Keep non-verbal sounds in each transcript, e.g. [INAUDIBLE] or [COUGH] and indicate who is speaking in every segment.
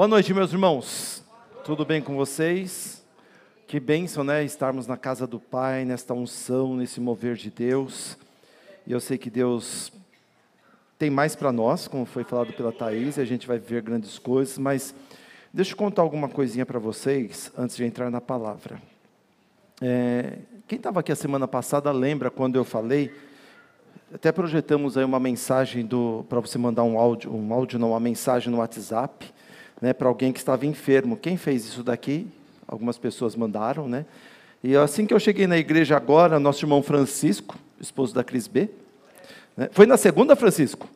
Speaker 1: Boa noite, meus irmãos. Tudo bem com vocês? Que bênção, né? Estarmos na casa do Pai, nesta unção, nesse mover de Deus. E eu sei que Deus tem mais para nós, como foi falado pela Thaís, e a gente vai ver grandes coisas, mas deixa eu contar alguma coisinha para vocês antes de entrar na palavra. É, quem estava aqui a semana passada lembra quando eu falei até projetamos aí uma mensagem para você mandar um áudio, um áudio não, uma mensagem no WhatsApp, né, para alguém que estava enfermo. Quem fez isso daqui? Algumas pessoas mandaram, né? E assim que eu cheguei na igreja agora, nosso irmão Francisco, esposo da Cris B, né, foi na segunda, Francisco?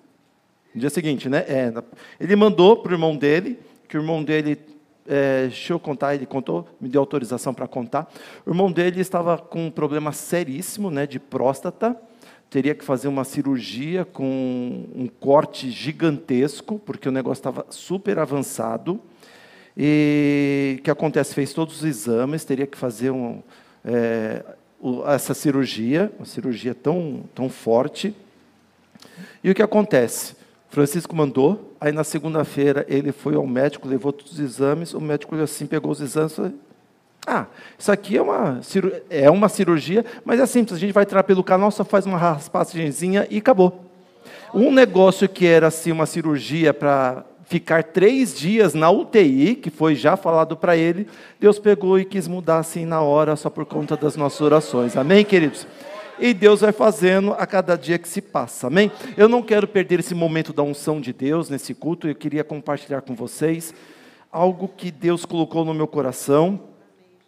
Speaker 1: No dia seguinte, né? É, ele mandou para o irmão dele, que o irmão dele é, deixa eu contar, ele contou, me deu autorização para contar. O irmão dele estava com um problema seríssimo, né, de próstata, teria que fazer uma cirurgia com um corte gigantesco, porque o negócio estava super avançado. E o que acontece? Fez todos os exames, teria que fazer um, é, essa cirurgia, uma cirurgia tão, tão forte. E o que acontece? Francisco mandou, aí na segunda-feira ele foi ao médico, levou todos os exames, o médico assim pegou os exames e falou, ah, isso aqui é uma, é uma cirurgia, mas é simples, a gente vai entrar pelo canal, só faz uma raspagemzinha e acabou. Um negócio que era assim uma cirurgia para ficar três dias na UTI, que foi já falado para ele, Deus pegou e quis mudar assim na hora, só por conta das nossas orações. Amém, queridos? E Deus vai fazendo a cada dia que se passa, amém? Eu não quero perder esse momento da unção de Deus nesse culto, eu queria compartilhar com vocês algo que Deus colocou no meu coração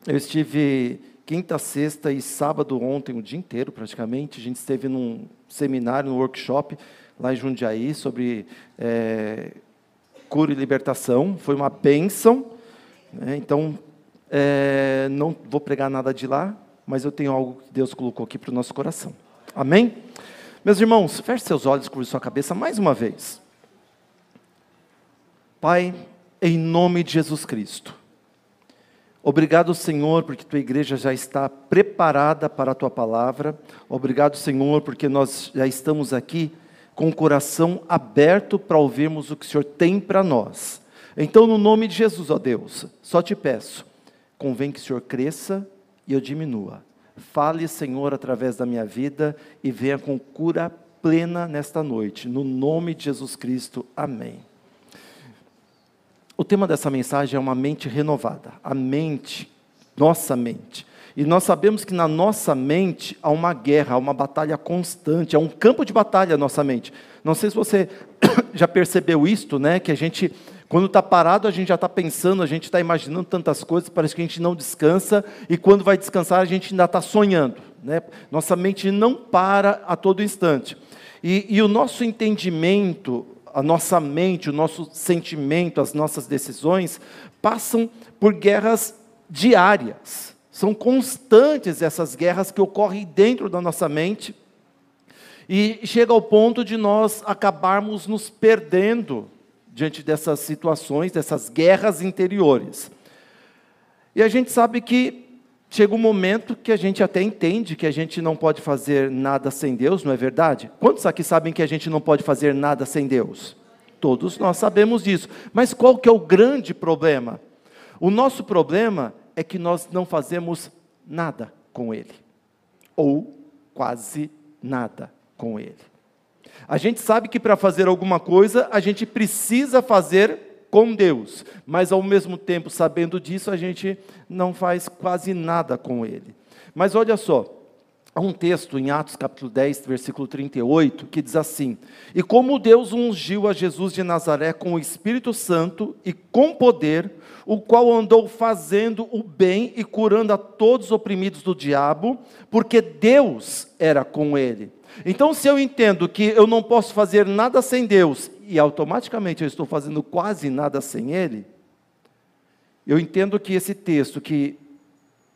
Speaker 1: eu estive quinta, sexta e sábado ontem, o dia inteiro praticamente. A gente esteve num seminário, num workshop lá em Jundiaí sobre é, cura e libertação. Foi uma bênção. Né? Então, é, não vou pregar nada de lá, mas eu tenho algo que Deus colocou aqui para o nosso coração. Amém? Meus irmãos, feche seus olhos, curva sua cabeça mais uma vez. Pai, em nome de Jesus Cristo. Obrigado, Senhor, porque tua igreja já está preparada para a tua palavra. Obrigado, Senhor, porque nós já estamos aqui com o coração aberto para ouvirmos o que o Senhor tem para nós. Então, no nome de Jesus, ó Deus, só te peço, convém que o Senhor cresça e eu diminua. Fale, Senhor, através da minha vida e venha com cura plena nesta noite. No nome de Jesus Cristo. Amém. O tema dessa mensagem é uma mente renovada, a mente, nossa mente. E nós sabemos que na nossa mente há uma guerra, há uma batalha constante, há um campo de batalha na nossa mente. Não sei se você [COUGHS] já percebeu isto, né? Que a gente, quando está parado, a gente já está pensando, a gente está imaginando tantas coisas, parece que a gente não descansa, e quando vai descansar, a gente ainda está sonhando. Né? Nossa mente não para a todo instante. E, e o nosso entendimento, a nossa mente, o nosso sentimento, as nossas decisões passam por guerras diárias. São constantes essas guerras que ocorrem dentro da nossa mente. E chega ao ponto de nós acabarmos nos perdendo diante dessas situações, dessas guerras interiores. E a gente sabe que chega um momento que a gente até entende que a gente não pode fazer nada sem Deus, não é verdade? Quantos aqui sabem que a gente não pode fazer nada sem Deus? Todos nós sabemos disso. Mas qual que é o grande problema? O nosso problema é que nós não fazemos nada com Ele. Ou quase nada com Ele. A gente sabe que para fazer alguma coisa, a gente precisa fazer com Deus, mas ao mesmo tempo, sabendo disso, a gente não faz quase nada com Ele. Mas olha só, há um texto em Atos capítulo 10, versículo 38, que diz assim: E como Deus ungiu a Jesus de Nazaré com o Espírito Santo e com poder, o qual andou fazendo o bem e curando a todos os oprimidos do diabo, porque Deus era com ele. Então, se eu entendo que eu não posso fazer nada sem Deus e automaticamente eu estou fazendo quase nada sem Ele, eu entendo que esse texto que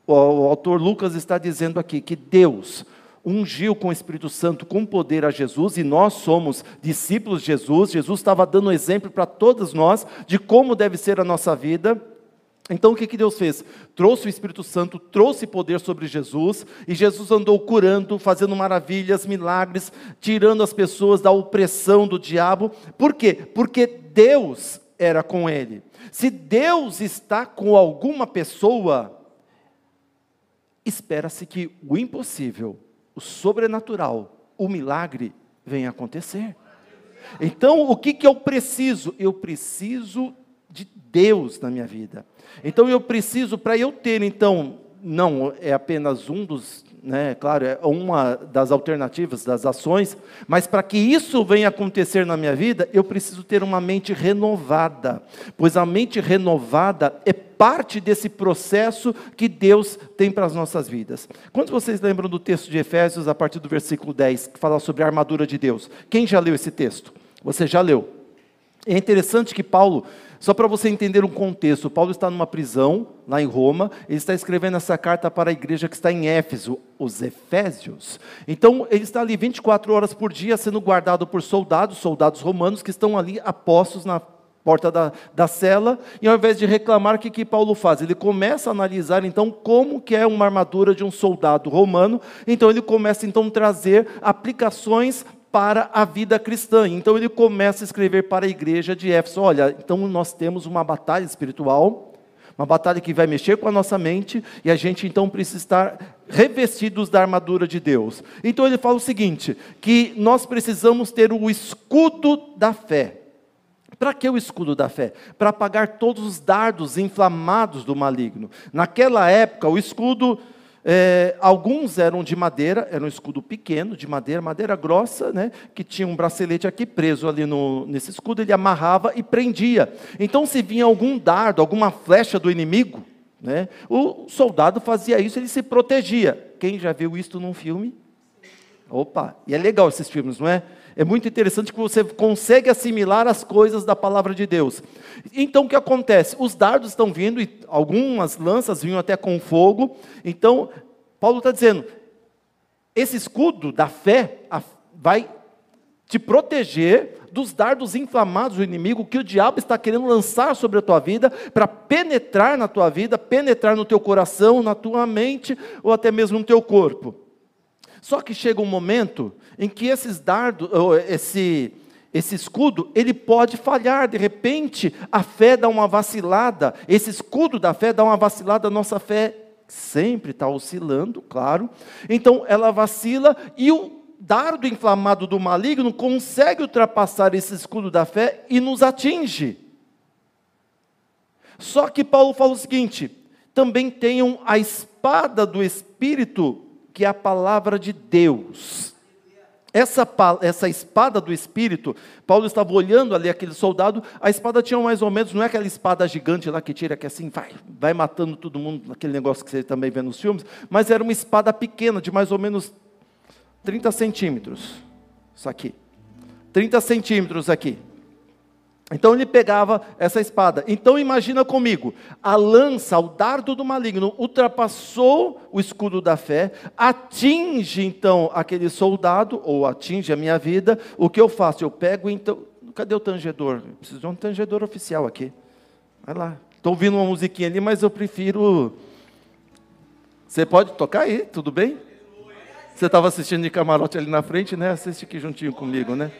Speaker 1: o autor Lucas está dizendo aqui, que Deus ungiu com o Espírito Santo com poder a Jesus e nós somos discípulos de Jesus. Jesus estava dando exemplo para todos nós de como deve ser a nossa vida. Então o que, que Deus fez? Trouxe o Espírito Santo, trouxe poder sobre Jesus, e Jesus andou curando, fazendo maravilhas, milagres, tirando as pessoas da opressão do diabo. Por quê? Porque Deus era com ele. Se Deus está com alguma pessoa, espera-se que o impossível, o sobrenatural, o milagre venha acontecer. Então, o que, que eu preciso? Eu preciso de Deus na minha vida. Então, eu preciso, para eu ter, então, não é apenas um dos né? Claro, é uma das alternativas, das ações, mas para que isso venha acontecer na minha vida, eu preciso ter uma mente renovada, pois a mente renovada é parte desse processo que Deus tem para as nossas vidas. Quantos vocês lembram do texto de Efésios, a partir do versículo 10, que fala sobre a armadura de Deus? Quem já leu esse texto? Você já leu. É interessante que Paulo só para você entender um contexto, Paulo está numa prisão, lá em Roma, ele está escrevendo essa carta para a igreja que está em Éfeso, os Efésios. Então, ele está ali 24 horas por dia sendo guardado por soldados, soldados romanos, que estão ali apostos na porta da, da cela, e ao invés de reclamar, o que, que Paulo faz? Ele começa a analisar, então, como que é uma armadura de um soldado romano, então ele começa, então, a trazer aplicações para a vida cristã. Então ele começa a escrever para a igreja de Éfeso: olha, então nós temos uma batalha espiritual, uma batalha que vai mexer com a nossa mente, e a gente então precisa estar revestidos da armadura de Deus. Então ele fala o seguinte: que nós precisamos ter o escudo da fé. Para que o escudo da fé? Para apagar todos os dardos inflamados do maligno. Naquela época, o escudo é, alguns eram de madeira, era um escudo pequeno, de madeira, madeira grossa, né, que tinha um bracelete aqui preso ali no, nesse escudo, ele amarrava e prendia. Então, se vinha algum dardo, alguma flecha do inimigo, né, o soldado fazia isso, ele se protegia. Quem já viu isso num filme? Opa, e é legal esses filmes, não é? É muito interessante que você consegue assimilar as coisas da palavra de Deus. Então o que acontece? Os dardos estão vindo, e algumas lanças vinham até com fogo. Então, Paulo está dizendo: esse escudo da fé vai te proteger dos dardos inflamados do inimigo que o diabo está querendo lançar sobre a tua vida, para penetrar na tua vida, penetrar no teu coração, na tua mente ou até mesmo no teu corpo. Só que chega um momento em que esses esse, esse escudo, ele pode falhar, de repente a fé dá uma vacilada, esse escudo da fé dá uma vacilada, a nossa fé sempre está oscilando, claro, então ela vacila e o dardo inflamado do maligno consegue ultrapassar esse escudo da fé e nos atinge. Só que Paulo fala o seguinte: também tenham a espada do Espírito, que é a palavra de Deus. Essa, essa espada do Espírito, Paulo estava olhando ali aquele soldado, a espada tinha mais ou menos, não é aquela espada gigante lá que tira, que assim vai, vai matando todo mundo, aquele negócio que você também vê nos filmes, mas era uma espada pequena, de mais ou menos 30 centímetros. Isso aqui. 30 centímetros aqui. Então ele pegava essa espada. Então imagina comigo, a lança, o dardo do maligno ultrapassou o escudo da fé, atinge então aquele soldado ou atinge a minha vida. O que eu faço? Eu pego então, cadê o tangedor? Preciso de um tangedor oficial aqui. Vai lá. Estou ouvindo uma musiquinha ali, mas eu prefiro. Você pode tocar aí, tudo bem? Você estava assistindo de camarote ali na frente, né? Assiste aqui juntinho comigo, né?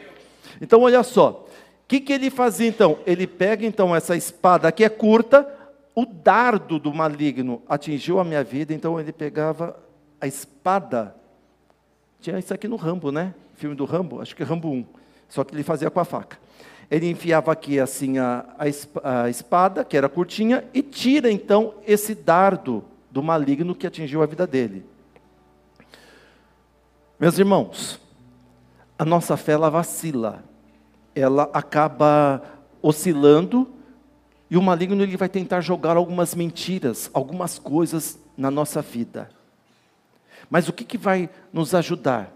Speaker 1: Então olha só que, que ele fazia então? Ele pega então essa espada que é curta, o dardo do maligno atingiu a minha vida, então ele pegava a espada. Tinha isso aqui no Rambo, né? Filme do Rambo, acho que é Rambo 1. Só que ele fazia com a faca. Ele enfiava aqui assim a, a espada, que era curtinha, e tira então esse dardo do maligno que atingiu a vida dele. Meus irmãos, a nossa fé ela vacila ela acaba oscilando e o maligno ele vai tentar jogar algumas mentiras, algumas coisas na nossa vida. Mas o que, que vai nos ajudar?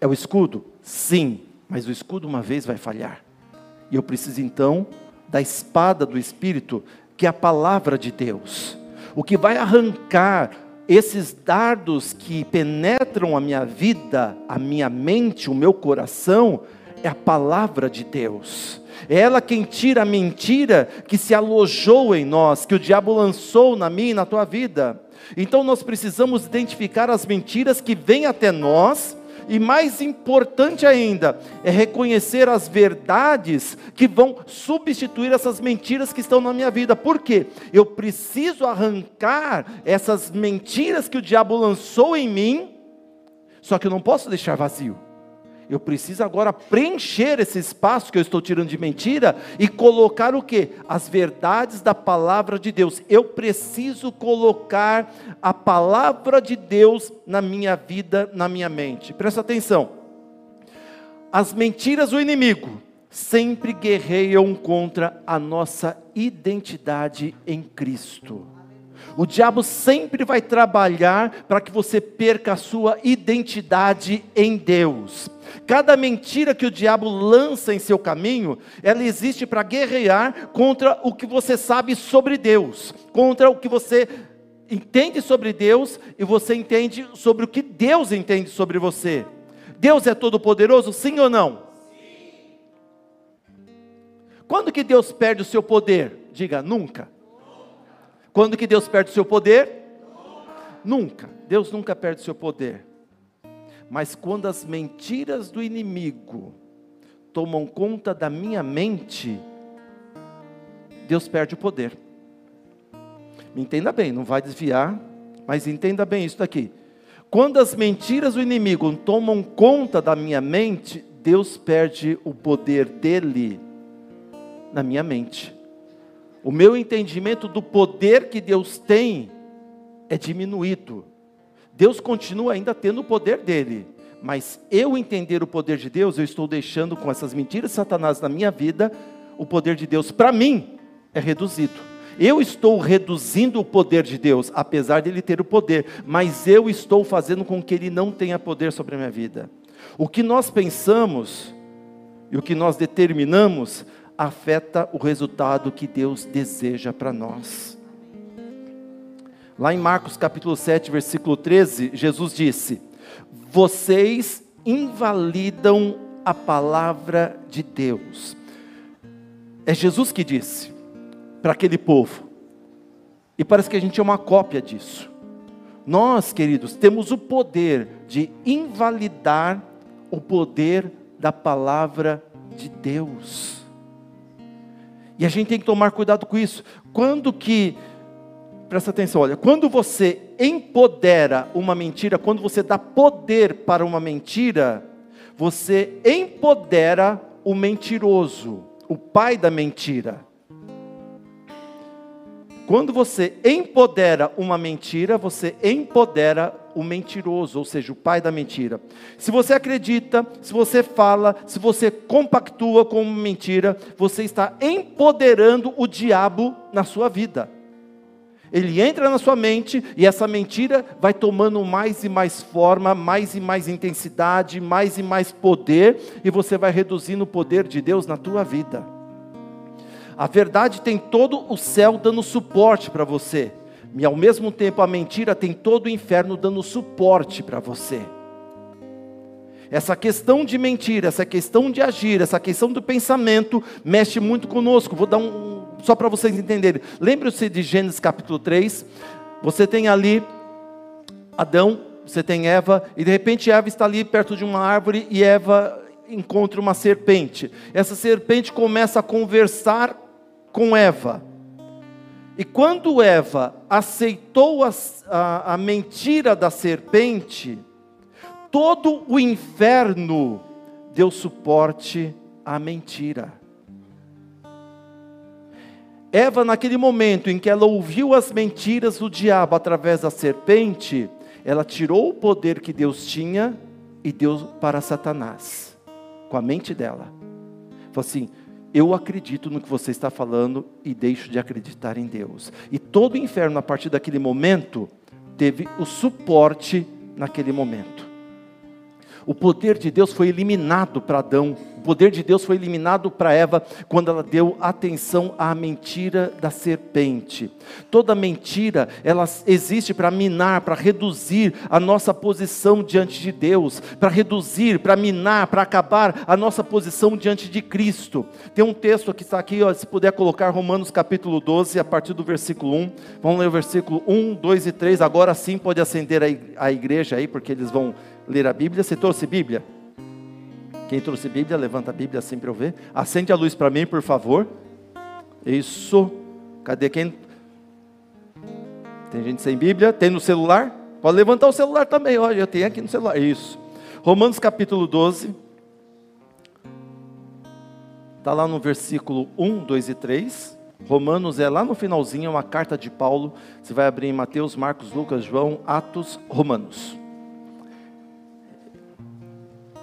Speaker 1: É o escudo? Sim, mas o escudo uma vez vai falhar. E eu preciso então da espada do Espírito, que é a palavra de Deus. O que vai arrancar esses dardos que penetram a minha vida, a minha mente, o meu coração, é a palavra de Deus. É ela quem tira a mentira que se alojou em nós, que o diabo lançou na minha e na tua vida. Então nós precisamos identificar as mentiras que vêm até nós e mais importante ainda, é reconhecer as verdades que vão substituir essas mentiras que estão na minha vida. Por quê? Eu preciso arrancar essas mentiras que o diabo lançou em mim, só que eu não posso deixar vazio. Eu preciso agora preencher esse espaço que eu estou tirando de mentira e colocar o que? As verdades da palavra de Deus. Eu preciso colocar a palavra de Deus na minha vida, na minha mente. Presta atenção. As mentiras do inimigo sempre guerreiam contra a nossa identidade em Cristo. O diabo sempre vai trabalhar para que você perca a sua identidade em Deus. Cada mentira que o diabo lança em seu caminho, ela existe para guerrear contra o que você sabe sobre Deus, contra o que você entende sobre Deus e você entende sobre o que Deus entende sobre você. Deus é todo poderoso, sim ou não? Sim. Quando que Deus perde o seu poder? Diga, nunca. Quando que Deus perde o seu poder? Nunca. Deus nunca perde o seu poder. Mas quando as mentiras do inimigo tomam conta da minha mente, Deus perde o poder. Me entenda bem, não vai desviar, mas entenda bem isso daqui. Quando as mentiras do inimigo tomam conta da minha mente, Deus perde o poder dele na minha mente o meu entendimento do poder que Deus tem é diminuído. Deus continua ainda tendo o poder dele, mas eu entender o poder de Deus, eu estou deixando com essas mentiras de Satanás na minha vida, o poder de Deus para mim é reduzido. Eu estou reduzindo o poder de Deus, apesar de ele ter o poder, mas eu estou fazendo com que ele não tenha poder sobre a minha vida. O que nós pensamos e o que nós determinamos afeta o resultado que Deus deseja para nós. Lá em Marcos capítulo 7, versículo 13, Jesus disse: Vocês invalidam a palavra de Deus. É Jesus que disse para aquele povo. E parece que a gente é uma cópia disso. Nós, queridos, temos o poder de invalidar o poder da palavra de Deus. E a gente tem que tomar cuidado com isso. Quando que, presta atenção, olha, quando você empodera uma mentira, quando você dá poder para uma mentira, você empodera o mentiroso, o pai da mentira. Quando você empodera uma mentira, você empodera o mentiroso, ou seja, o pai da mentira. Se você acredita, se você fala, se você compactua com mentira, você está empoderando o diabo na sua vida. Ele entra na sua mente e essa mentira vai tomando mais e mais forma, mais e mais intensidade, mais e mais poder, e você vai reduzindo o poder de Deus na tua vida. A verdade tem todo o céu dando suporte para você, e ao mesmo tempo a mentira tem todo o inferno dando suporte para você. Essa questão de mentira, essa questão de agir, essa questão do pensamento mexe muito conosco. Vou dar um só para vocês entenderem. Lembre-se de Gênesis capítulo 3. Você tem ali Adão, você tem Eva, e de repente Eva está ali perto de uma árvore e Eva encontra uma serpente. Essa serpente começa a conversar com Eva. E quando Eva aceitou a, a, a, mentira da serpente, todo o inferno deu suporte à mentira. Eva, naquele momento em que ela ouviu as mentiras do diabo através da serpente, ela tirou o poder que Deus tinha e deu para Satanás, com a mente dela. Falou assim: eu acredito no que você está falando e deixo de acreditar em Deus. E todo o inferno, a partir daquele momento, teve o suporte naquele momento. O poder de Deus foi eliminado para Adão poder de Deus foi eliminado para Eva quando ela deu atenção à mentira da serpente. Toda mentira, ela existe para minar, para reduzir a nossa posição diante de Deus, para reduzir, para minar, para acabar a nossa posição diante de Cristo. Tem um texto que está aqui, ó, se puder colocar Romanos capítulo 12, a partir do versículo 1. Vamos ler o versículo 1, 2 e 3. Agora sim pode acender a igreja aí, porque eles vão ler a Bíblia. Você trouxe Bíblia? Quem trouxe Bíblia, levanta a Bíblia assim para eu ver. Acende a luz para mim, por favor. Isso. Cadê quem? Tem gente sem Bíblia? Tem no celular? Pode levantar o celular também. Olha, eu tenho aqui no celular. Isso. Romanos capítulo 12. Está lá no versículo 1, 2 e 3. Romanos é lá no finalzinho, uma carta de Paulo. Você vai abrir em Mateus, Marcos, Lucas, João, Atos, Romanos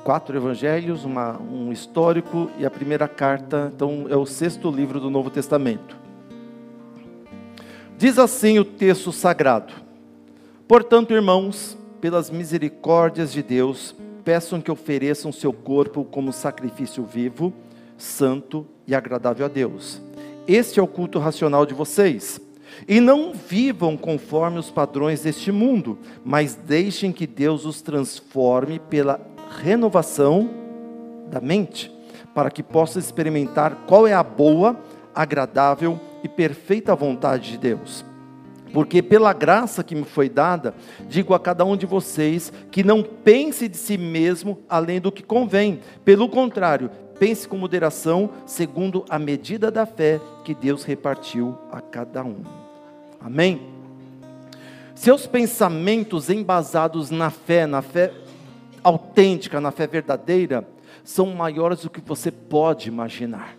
Speaker 1: quatro evangelhos, uma, um histórico e a primeira carta, então é o sexto livro do Novo Testamento. Diz assim o texto sagrado: Portanto, irmãos, pelas misericórdias de Deus, peçam que ofereçam seu corpo como sacrifício vivo, santo e agradável a Deus. Este é o culto racional de vocês. E não vivam conforme os padrões deste mundo, mas deixem que Deus os transforme pela renovação da mente, para que possa experimentar qual é a boa, agradável e perfeita vontade de Deus. Porque pela graça que me foi dada, digo a cada um de vocês que não pense de si mesmo além do que convém. Pelo contrário, pense com moderação, segundo a medida da fé que Deus repartiu a cada um. Amém? Seus pensamentos embasados na fé, na fé autêntica, na fé verdadeira, são maiores do que você pode imaginar.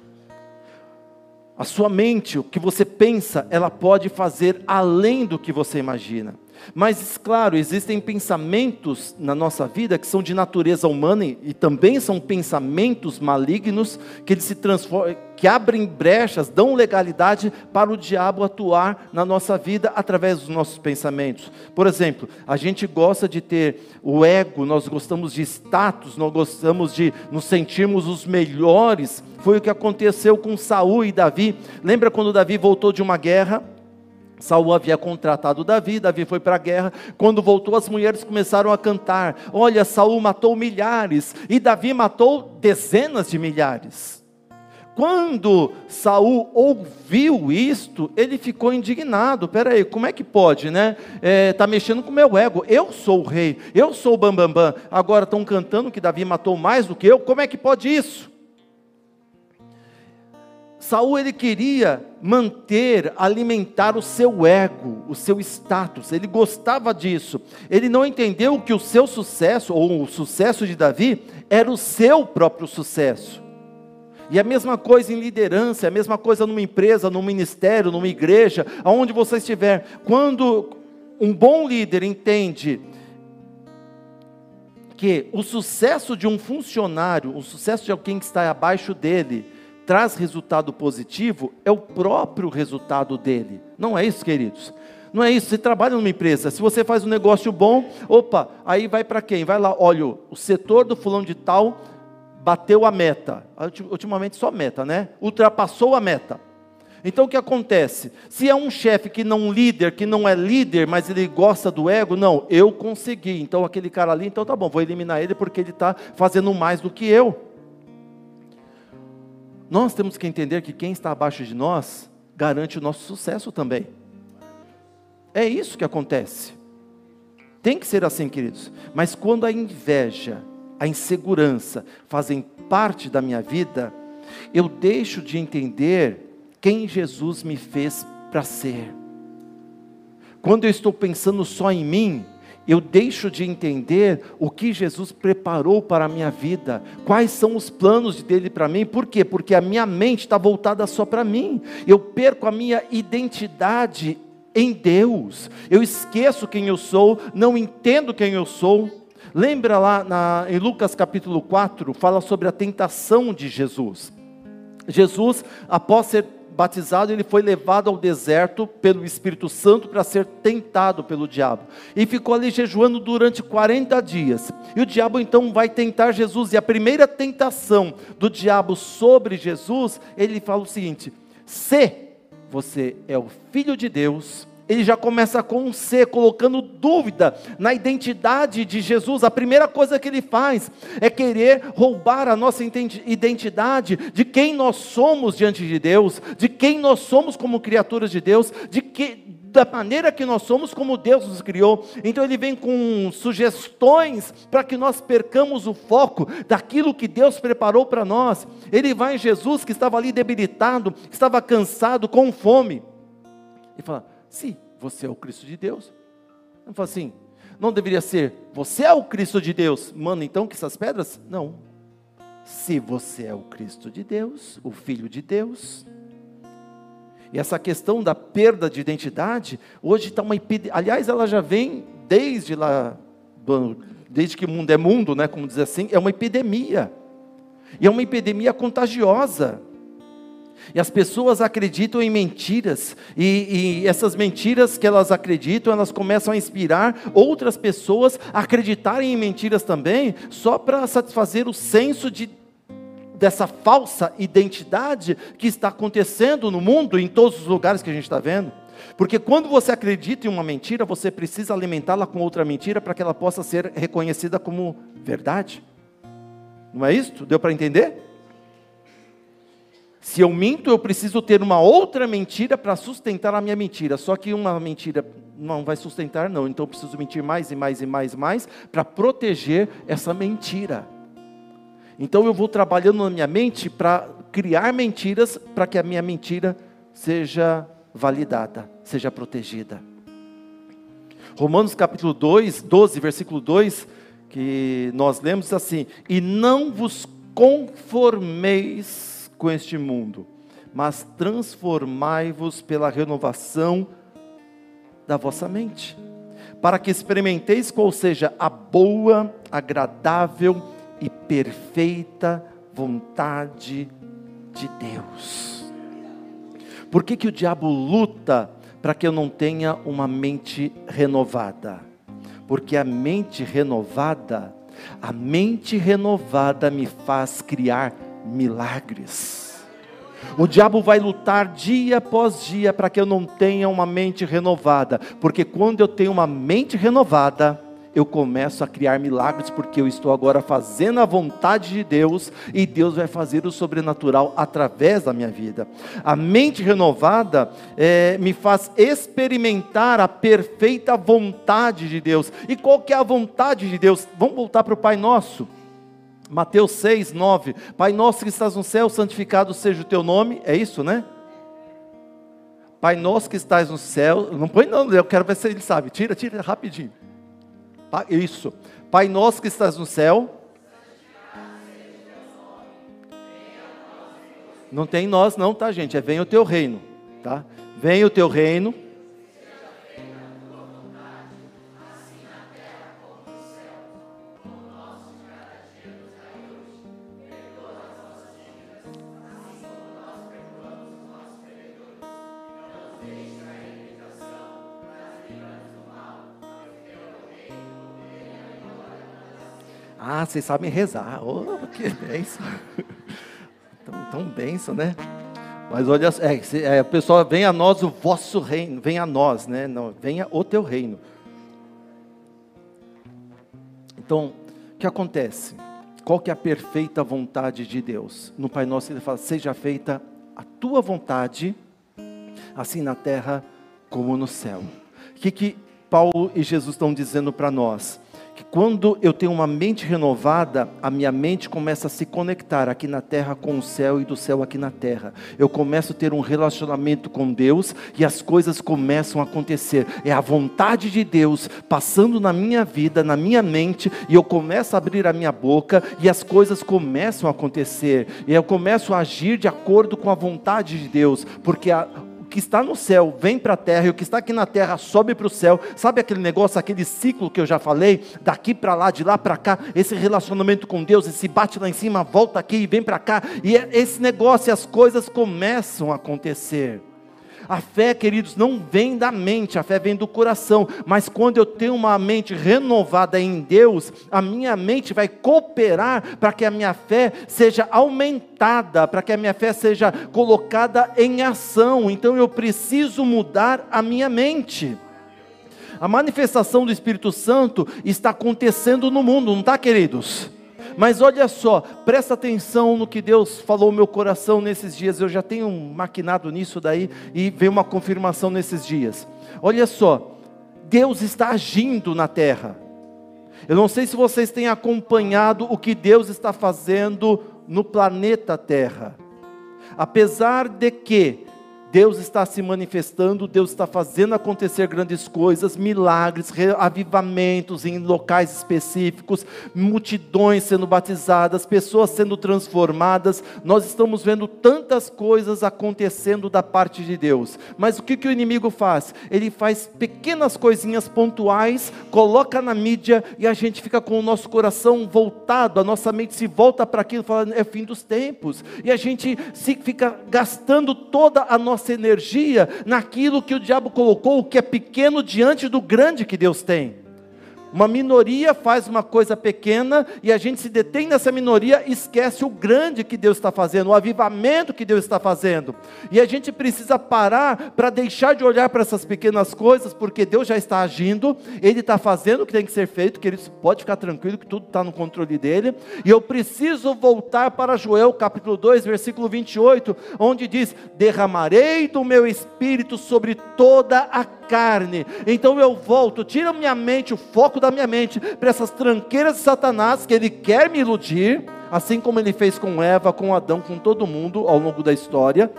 Speaker 1: A sua mente, o que você pensa, ela pode fazer além do que você imagina. Mas, claro, existem pensamentos na nossa vida que são de natureza humana e também são pensamentos malignos que eles se transformam, que abrem brechas, dão legalidade para o diabo atuar na nossa vida através dos nossos pensamentos. Por exemplo, a gente gosta de ter o ego, nós gostamos de status, nós gostamos de nos sentirmos os melhores. Foi o que aconteceu com Saul e Davi. Lembra quando Davi voltou de uma guerra? Saul havia contratado Davi, Davi foi para a guerra. Quando voltou, as mulheres começaram a cantar: Olha, Saul matou milhares e Davi matou dezenas de milhares. Quando Saul ouviu isto, ele ficou indignado. Peraí, como é que pode, né? É, mexendo com o meu ego. Eu sou o rei, eu sou o bambambam. Bam, bam. Agora estão cantando que Davi matou mais do que eu. Como é que pode isso? Saul ele queria manter, alimentar o seu ego, o seu status. Ele gostava disso. Ele não entendeu que o seu sucesso ou o sucesso de Davi era o seu próprio sucesso. E a mesma coisa em liderança, a mesma coisa numa empresa, num ministério, numa igreja, aonde você estiver. Quando um bom líder entende que o sucesso de um funcionário, o sucesso de alguém que está abaixo dele, traz resultado positivo, é o próprio resultado dele. Não é isso, queridos? Não é isso. Você trabalha numa empresa, se você faz um negócio bom, opa, aí vai para quem? Vai lá, olha, o setor do fulano de tal bateu a meta. Ultimamente só meta, né? Ultrapassou a meta. Então o que acontece? Se é um chefe que não líder, que não é líder, mas ele gosta do ego, não, eu consegui. Então aquele cara ali, então tá bom, vou eliminar ele porque ele está fazendo mais do que eu. Nós temos que entender que quem está abaixo de nós garante o nosso sucesso também. É isso que acontece. Tem que ser assim, queridos. Mas quando a inveja, a insegurança fazem parte da minha vida, eu deixo de entender quem Jesus me fez para ser. Quando eu estou pensando só em mim, eu deixo de entender o que Jesus preparou para a minha vida, quais são os planos dele para mim, por quê? Porque a minha mente está voltada só para mim, eu perco a minha identidade em Deus, eu esqueço quem eu sou, não entendo quem eu sou. Lembra lá na, em Lucas capítulo 4, fala sobre a tentação de Jesus. Jesus, após ser batizado, ele foi levado ao deserto pelo Espírito Santo para ser tentado pelo diabo. E ficou ali jejuando durante 40 dias. E o diabo então vai tentar Jesus. E a primeira tentação do diabo sobre Jesus, ele fala o seguinte: se você é o filho de Deus, ele já começa com um C, colocando dúvida na identidade de Jesus. A primeira coisa que ele faz é querer roubar a nossa identidade de quem nós somos diante de Deus, de quem nós somos como criaturas de Deus, de que da maneira que nós somos, como Deus nos criou. Então ele vem com sugestões para que nós percamos o foco daquilo que Deus preparou para nós. Ele vai em Jesus que estava ali debilitado, estava cansado, com fome. E fala: "Se você é o Cristo de Deus". Ele fala assim: "Não deveria ser, você é o Cristo de Deus". Mano, então que essas pedras? Não. Se você é o Cristo de Deus, o filho de Deus, e essa questão da perda de identidade, hoje está uma epidemia. Aliás, ela já vem desde lá, desde que o mundo é mundo, né, como diz assim, é uma epidemia. E é uma epidemia contagiosa. E as pessoas acreditam em mentiras, e, e, essas mentiras que elas acreditam, elas começam a inspirar outras pessoas a acreditarem em mentiras também, só para satisfazer o senso de dessa falsa identidade que está acontecendo no mundo, em todos os lugares que a gente está vendo. Porque quando você acredita em uma mentira, você precisa alimentá-la com outra mentira para que ela possa ser reconhecida como verdade. Não é isso? Deu para entender? Se eu minto, eu preciso ter uma outra mentira para sustentar a minha mentira. Só que uma mentira não vai sustentar, não. Então eu preciso mentir mais e mais e mais e mais para proteger essa mentira. Então eu vou trabalhando na minha mente para criar mentiras para que a minha mentira seja validada, seja protegida. Romanos capítulo 2, 12, versículo 2, que nós lemos assim: E não vos conformeis com este mundo, mas transformai-vos pela renovação da vossa mente, para que experimenteis qual seja a boa, agradável e perfeita vontade de Deus. Por que, que o diabo luta para que eu não tenha uma mente renovada? Porque a mente renovada, a mente renovada me faz criar milagres. O diabo vai lutar dia após dia para que eu não tenha uma mente renovada, porque quando eu tenho uma mente renovada, eu começo a criar milagres, porque eu estou agora fazendo a vontade de Deus e Deus vai fazer o sobrenatural através da minha vida. A mente renovada é, me faz experimentar a perfeita vontade de Deus. E qual que é a vontade de Deus? Vamos voltar para o Pai Nosso. Mateus 6, 9. Pai nosso que estás no céu, santificado seja o teu nome. É isso, né? Pai nosso que estás no céu. Não põe não, eu quero ver se ele sabe. Tira, tira rapidinho. Isso. Pai nosso que estás no céu. Não tem nós não, tá, gente? É venha o teu reino, tá? Venha o teu reino. Vocês sabem rezar. Oh, que benção. Tão, tão benção, né? Mas olha, é, é, pessoal, vem a nós o vosso reino, vem a nós, né? Não, venha o teu reino. Então, o que acontece? Qual que é a perfeita vontade de Deus? No Pai Nosso ele fala, seja feita a tua vontade, assim na terra como no céu. O que, que Paulo e Jesus estão dizendo para nós? Quando eu tenho uma mente renovada, a minha mente começa a se conectar aqui na terra com o céu e do céu aqui na terra. Eu começo a ter um relacionamento com Deus e as coisas começam a acontecer. É a vontade de Deus passando na minha vida, na minha mente, e eu começo a abrir a minha boca e as coisas começam a acontecer. E eu começo a agir de acordo com a vontade de Deus, porque a, que está no céu vem para a terra e o que está aqui na terra sobe para o céu. Sabe aquele negócio, aquele ciclo que eu já falei? Daqui para lá, de lá para cá, esse relacionamento com Deus, esse bate lá em cima, volta aqui e vem para cá. E é esse negócio, as coisas começam a acontecer. A fé, queridos, não vem da mente, a fé vem do coração. Mas quando eu tenho uma mente renovada em Deus, a minha mente vai cooperar para que a minha fé seja aumentada, para que a minha fé seja colocada em ação. Então eu preciso mudar a minha mente. A manifestação do Espírito Santo está acontecendo no mundo, não está, queridos? Mas olha só, presta atenção no que Deus falou no meu coração nesses dias. Eu já tenho maquinado nisso daí e veio uma confirmação nesses dias. Olha só, Deus está agindo na terra. Eu não sei se vocês têm acompanhado o que Deus está fazendo no planeta Terra. Apesar de que Deus está se manifestando, Deus está fazendo acontecer grandes coisas, milagres, avivamentos em locais específicos, multidões sendo batizadas, pessoas sendo transformadas. Nós estamos vendo tantas coisas acontecendo da parte de Deus. Mas o que, que o inimigo faz? Ele faz pequenas coisinhas pontuais, coloca na mídia e a gente fica com o nosso coração voltado, a nossa mente se volta para aquilo, falando é fim dos tempos. E a gente se fica gastando toda a nossa nossa energia naquilo que o diabo colocou, o que é pequeno diante do grande que Deus tem. Uma minoria faz uma coisa pequena e a gente se detém nessa minoria e esquece o grande que Deus está fazendo, o avivamento que Deus está fazendo. E a gente precisa parar para deixar de olhar para essas pequenas coisas, porque Deus já está agindo, Ele está fazendo o que tem que ser feito, que Ele pode ficar tranquilo que tudo está no controle dele. E eu preciso voltar para Joel capítulo 2, versículo 28, onde diz: Derramarei do meu espírito sobre toda a carne. Então eu volto, tira minha mente, o foco da minha mente para essas tranqueiras de Satanás que ele quer me iludir, assim como ele fez com Eva, com Adão, com todo mundo ao longo da história.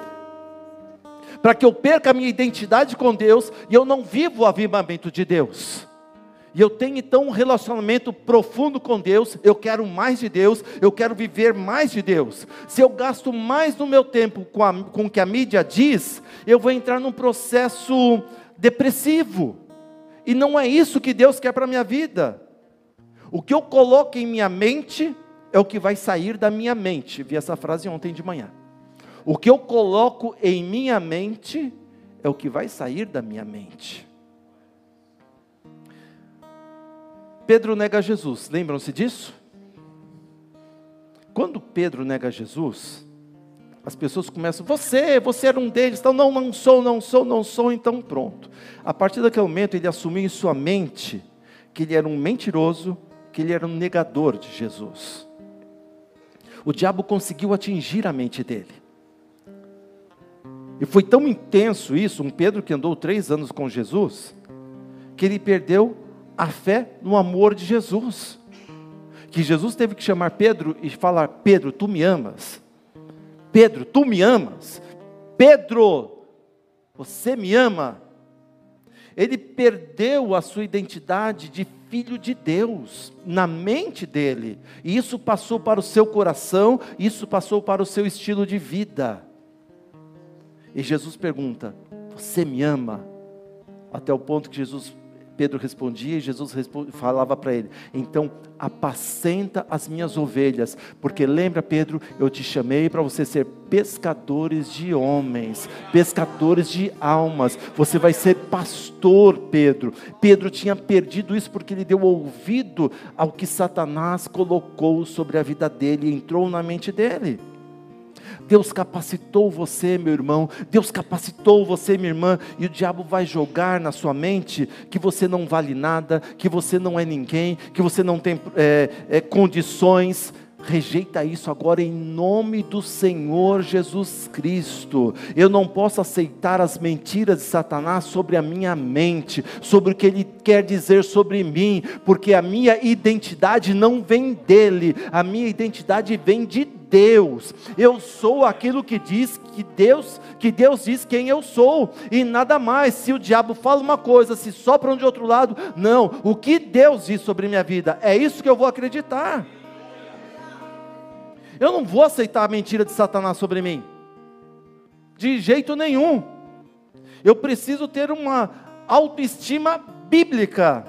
Speaker 1: Para que eu perca a minha identidade com Deus e eu não vivo o avivamento de Deus. E eu tenho então um relacionamento profundo com Deus, eu quero mais de Deus, eu quero viver mais de Deus. Se eu gasto mais do meu tempo com, a, com o que a mídia diz, eu vou entrar num processo depressivo. E não é isso que Deus quer para a minha vida. O que eu coloco em minha mente é o que vai sair da minha mente. Vi essa frase ontem de manhã. O que eu coloco em minha mente é o que vai sair da minha mente. Pedro nega Jesus, lembram-se disso? Quando Pedro nega Jesus, as pessoas começam, você, você era um deles, então não, não sou, não sou, não sou, então pronto. A partir daquele momento ele assumiu em sua mente que ele era um mentiroso, que ele era um negador de Jesus. O diabo conseguiu atingir a mente dele. E foi tão intenso isso, um Pedro que andou três anos com Jesus, que ele perdeu a fé no amor de Jesus. Que Jesus teve que chamar Pedro e falar: Pedro, tu me amas. Pedro, tu me amas? Pedro, você me ama? Ele perdeu a sua identidade de filho de Deus na mente dele, e isso passou para o seu coração, isso passou para o seu estilo de vida. E Jesus pergunta: Você me ama? Até o ponto que Jesus Pedro respondia e Jesus falava para ele: Então apacenta as minhas ovelhas, porque lembra, Pedro, eu te chamei para você ser pescadores de homens, pescadores de almas. Você vai ser pastor, Pedro. Pedro tinha perdido isso porque ele deu ouvido ao que Satanás colocou sobre a vida dele entrou na mente dele. Deus capacitou você, meu irmão, Deus capacitou você, minha irmã, e o diabo vai jogar na sua mente que você não vale nada, que você não é ninguém, que você não tem é, é, condições. Rejeita isso agora em nome do Senhor Jesus Cristo. Eu não posso aceitar as mentiras de Satanás sobre a minha mente, sobre o que ele quer dizer sobre mim, porque a minha identidade não vem dele, a minha identidade vem de Deus. Eu sou aquilo que diz que Deus, que Deus diz quem eu sou e nada mais. Se o diabo fala uma coisa, se sopra um de outro lado, não. O que Deus diz sobre minha vida é isso que eu vou acreditar. Eu não vou aceitar a mentira de Satanás sobre mim. De jeito nenhum. Eu preciso ter uma autoestima bíblica.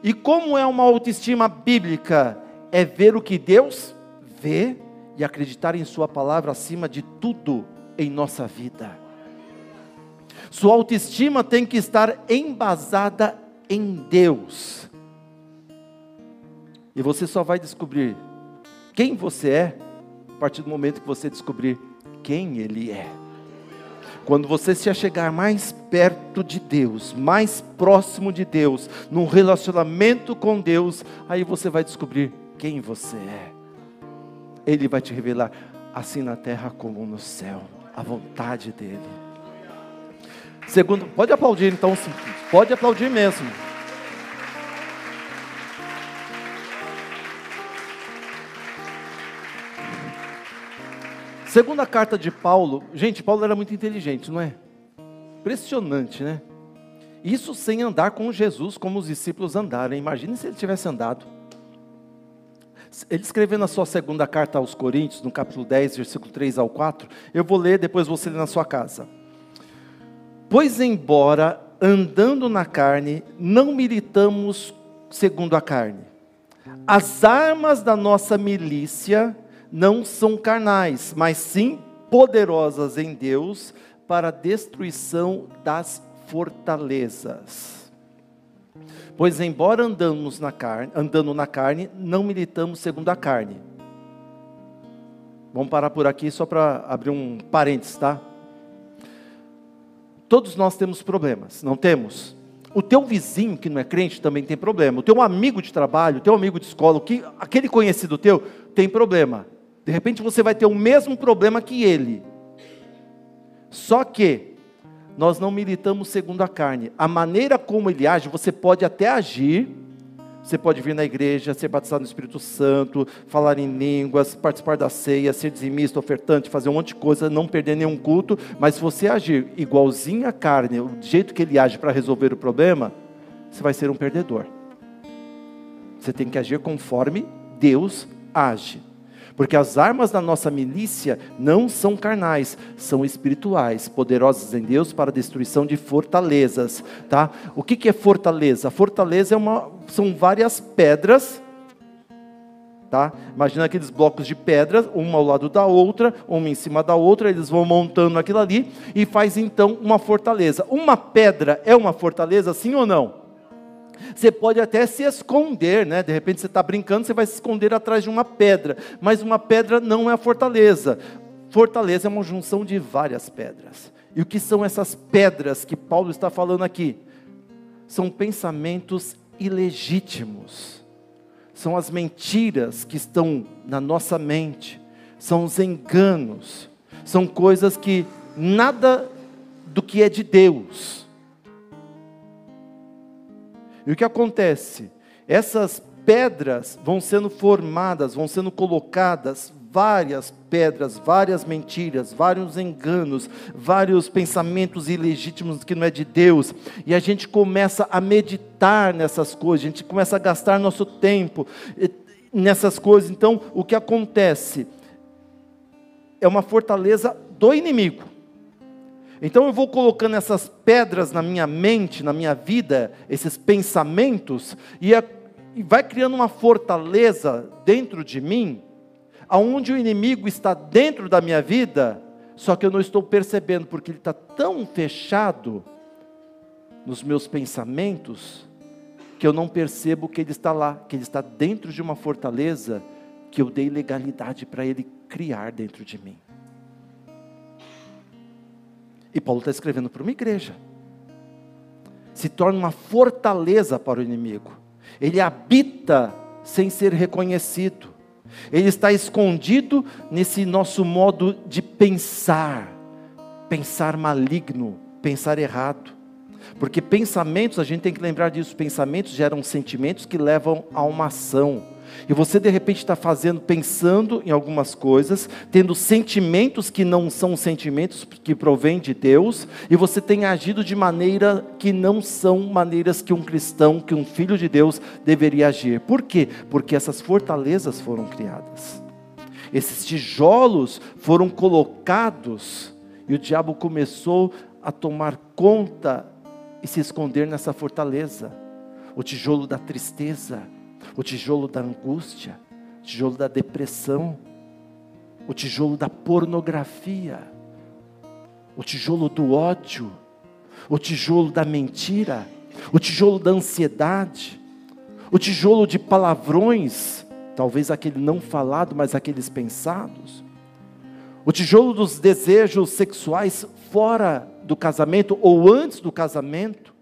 Speaker 1: E como é uma autoestima bíblica? É ver o que Deus vê e acreditar em Sua palavra acima de tudo em nossa vida. Sua autoestima tem que estar embasada em Deus. E você só vai descobrir quem você é a partir do momento que você descobrir quem Ele é. Quando você se achegar mais perto de Deus, mais próximo de Deus, num relacionamento com Deus, aí você vai descobrir quem você é. Ele vai te revelar, assim na terra como no céu, a vontade dele. Segundo, pode aplaudir então, pode aplaudir mesmo. Segunda carta de Paulo, gente, Paulo era muito inteligente, não é? Impressionante, né? Isso sem andar com Jesus como os discípulos andaram. Imagine se ele tivesse andado. Ele escreveu na sua segunda carta aos Coríntios, no capítulo 10, versículo 3 ao 4. Eu vou ler, depois você lê na sua casa. Pois, embora andando na carne, não militamos segundo a carne. As armas da nossa milícia não são carnais, mas sim poderosas em Deus para a destruição das fortalezas. Pois embora andamos na carne, andando na carne, não militamos segundo a carne. Vamos parar por aqui só para abrir um parênteses, tá? Todos nós temos problemas, não temos? O teu vizinho que não é crente também tem problema. O teu amigo de trabalho, o teu amigo de escola, que, aquele conhecido teu tem problema. De repente você vai ter o mesmo problema que ele. Só que nós não militamos segundo a carne. A maneira como ele age, você pode até agir você pode vir na igreja, ser batizado no Espírito Santo, falar em línguas, participar da ceia, ser dizimista, ofertante, fazer um monte de coisa, não perder nenhum culto, mas se você agir igualzinho à carne, o jeito que ele age para resolver o problema, você vai ser um perdedor. Você tem que agir conforme Deus age. Porque as armas da nossa milícia não são carnais, são espirituais, poderosas em Deus para a destruição de fortalezas, tá? O que, que é fortaleza? Fortaleza é uma, são várias pedras, tá? Imagina aqueles blocos de pedras, uma ao lado da outra, uma em cima da outra, eles vão montando aquilo ali e faz então uma fortaleza. Uma pedra é uma fortaleza, sim ou não? Você pode até se esconder, né? De repente você está brincando, você vai se esconder atrás de uma pedra. Mas uma pedra não é a fortaleza. Fortaleza é uma junção de várias pedras. E o que são essas pedras que Paulo está falando aqui? São pensamentos ilegítimos. São as mentiras que estão na nossa mente. São os enganos. São coisas que nada do que é de Deus e o que acontece? Essas pedras vão sendo formadas, vão sendo colocadas várias pedras, várias mentiras, vários enganos, vários pensamentos ilegítimos que não é de Deus, e a gente começa a meditar nessas coisas, a gente começa a gastar nosso tempo nessas coisas. Então, o que acontece? É uma fortaleza do inimigo. Então eu vou colocando essas pedras na minha mente, na minha vida, esses pensamentos, e, a, e vai criando uma fortaleza dentro de mim, aonde o inimigo está dentro da minha vida, só que eu não estou percebendo, porque ele está tão fechado nos meus pensamentos, que eu não percebo que ele está lá, que ele está dentro de uma fortaleza que eu dei legalidade para ele criar dentro de mim. E Paulo está escrevendo para uma igreja. Se torna uma fortaleza para o inimigo. Ele habita sem ser reconhecido. Ele está escondido nesse nosso modo de pensar, pensar maligno, pensar errado. Porque pensamentos, a gente tem que lembrar disso, pensamentos geram sentimentos que levam a uma ação. E você de repente está fazendo, pensando em algumas coisas, tendo sentimentos que não são sentimentos que provêm de Deus, e você tem agido de maneira que não são maneiras que um cristão, que um filho de Deus deveria agir. Por quê? Porque essas fortalezas foram criadas. Esses tijolos foram colocados e o diabo começou a tomar conta e se esconder nessa fortaleza. O tijolo da tristeza, o tijolo da angústia, o tijolo da depressão, o tijolo da pornografia, o tijolo do ódio, o tijolo da mentira, o tijolo da ansiedade, o tijolo de palavrões, talvez aquele não falado, mas aqueles pensados, o tijolo dos desejos sexuais fora do casamento ou antes do casamento,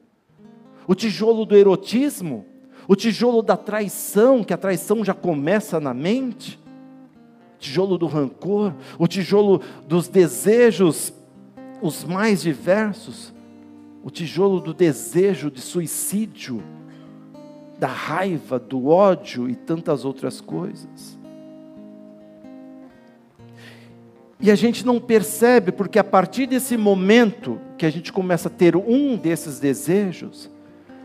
Speaker 1: o tijolo do erotismo, o tijolo da traição, que a traição já começa na mente, o tijolo do rancor, o tijolo dos desejos, os mais diversos, o tijolo do desejo de suicídio, da raiva, do ódio e tantas outras coisas. E a gente não percebe, porque a partir desse momento que a gente começa a ter um desses desejos,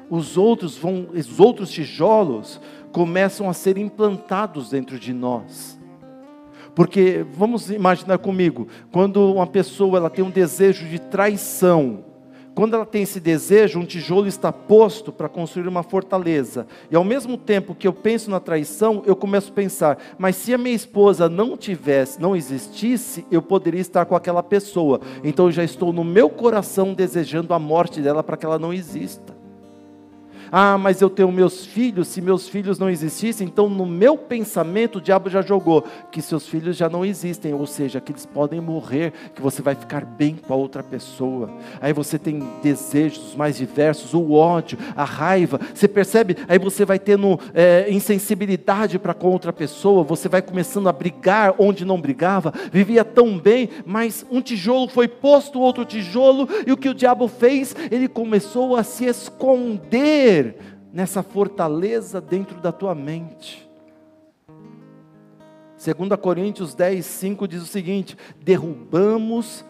Speaker 1: os outros vão, os outros tijolos começam a ser implantados dentro de nós. Porque vamos imaginar comigo, quando uma pessoa ela tem um desejo de traição, quando ela tem esse desejo, um tijolo está posto para construir uma fortaleza. E ao mesmo tempo que eu penso na traição, eu começo a pensar: mas se a minha esposa não tivesse, não existisse, eu poderia estar com aquela pessoa. Então eu já estou no meu coração desejando a morte dela para que ela não exista. Ah, mas eu tenho meus filhos, se meus filhos não existissem, então no meu pensamento o diabo já jogou que seus filhos já não existem, ou seja, que eles podem morrer, que você vai ficar bem com a outra pessoa. Aí você tem desejos mais diversos, o ódio, a raiva, você percebe? Aí você vai tendo é, insensibilidade para com outra pessoa, você vai começando a brigar onde não brigava, vivia tão bem, mas um tijolo foi posto, outro tijolo, e o que o diabo fez? Ele começou a se esconder nessa fortaleza dentro da tua mente. 2 Coríntios 10, 5 diz o seguinte: derrubamos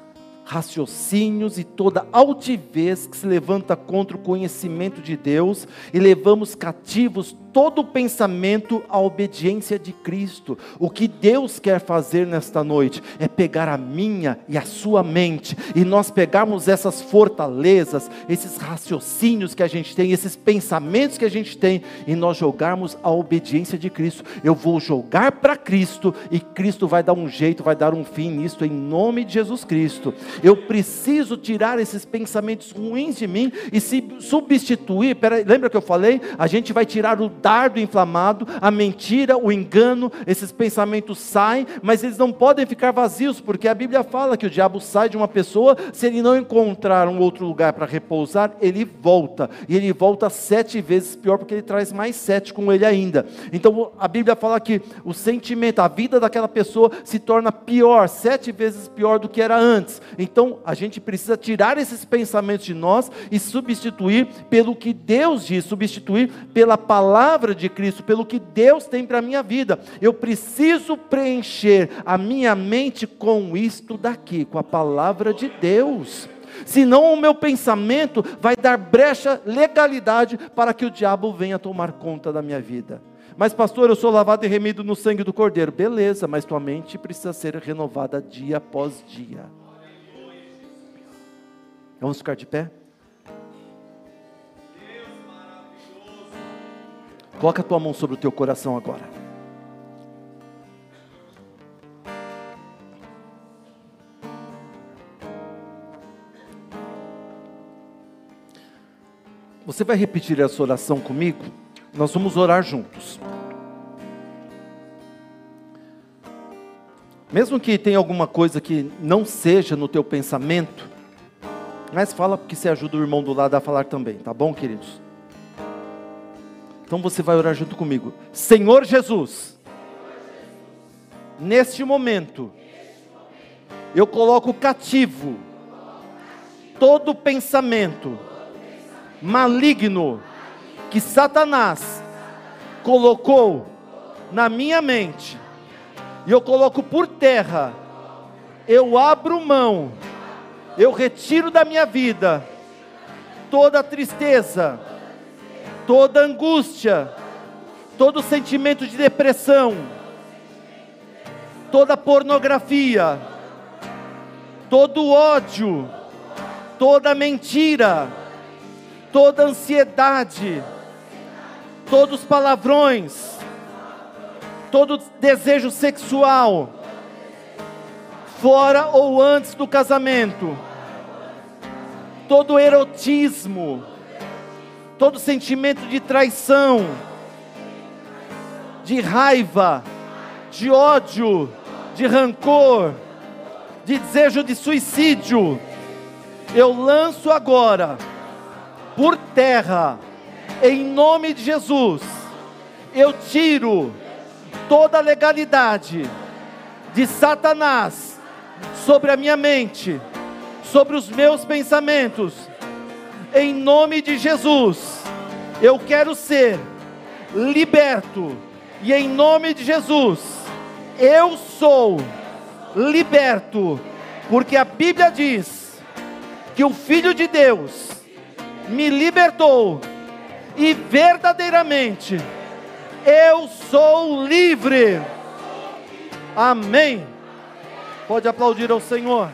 Speaker 1: raciocínios e toda altivez que se levanta contra o conhecimento de Deus e levamos cativos todo pensamento à obediência de Cristo. O que Deus quer fazer nesta noite é pegar a minha e a sua mente e nós pegarmos essas fortalezas, esses raciocínios que a gente tem, esses pensamentos que a gente tem e nós jogarmos a obediência de Cristo. Eu vou jogar para Cristo e Cristo vai dar um jeito, vai dar um fim nisto em nome de Jesus Cristo. Eu preciso tirar esses pensamentos ruins de mim e se substituir. Pera, lembra que eu falei? A gente vai tirar o dardo inflamado, a mentira, o engano, esses pensamentos saem, mas eles não podem ficar vazios, porque a Bíblia fala que o diabo sai de uma pessoa, se ele não encontrar um outro lugar para repousar, ele volta, e ele volta sete vezes pior, porque ele traz mais sete com ele ainda. Então a Bíblia fala que o sentimento, a vida daquela pessoa se torna pior, sete vezes pior do que era antes. Então a gente precisa tirar esses pensamentos de nós e substituir pelo que Deus diz, substituir pela palavra palavra de Cristo, pelo que Deus tem para a minha vida. Eu preciso preencher a minha mente com isto daqui, com a palavra de Deus. Senão o meu pensamento vai dar brecha, legalidade para que o diabo venha tomar conta da minha vida. Mas, pastor, eu sou lavado e remido no sangue do Cordeiro. Beleza, mas tua mente precisa ser renovada dia após dia. Vamos ficar de pé? Coloca a tua mão sobre o teu coração agora. Você vai repetir essa oração comigo? Nós vamos orar juntos. Mesmo que tenha alguma coisa que não seja no teu pensamento, mas fala porque você ajuda o irmão do lado a falar também, tá bom, queridos? Então você vai orar junto comigo. Senhor Jesus, neste momento, eu coloco cativo todo pensamento maligno que Satanás colocou na minha mente, e eu coloco por terra, eu abro mão, eu retiro da minha vida toda a tristeza, toda angústia, todo sentimento de depressão, toda pornografia, todo ódio, toda mentira, toda ansiedade, todos palavrões, todo desejo sexual, fora ou antes do casamento, todo erotismo, todo sentimento de traição, de raiva, de ódio, de rancor, de desejo de suicídio, eu lanço agora por terra Em nome de Jesus, eu tiro toda a legalidade de Satanás sobre a minha mente, sobre os meus pensamentos. Em nome de Jesus, eu quero ser liberto, e em nome de Jesus, eu sou liberto, porque a Bíblia diz que o Filho de Deus me libertou e verdadeiramente eu sou livre. Amém. Pode aplaudir ao Senhor.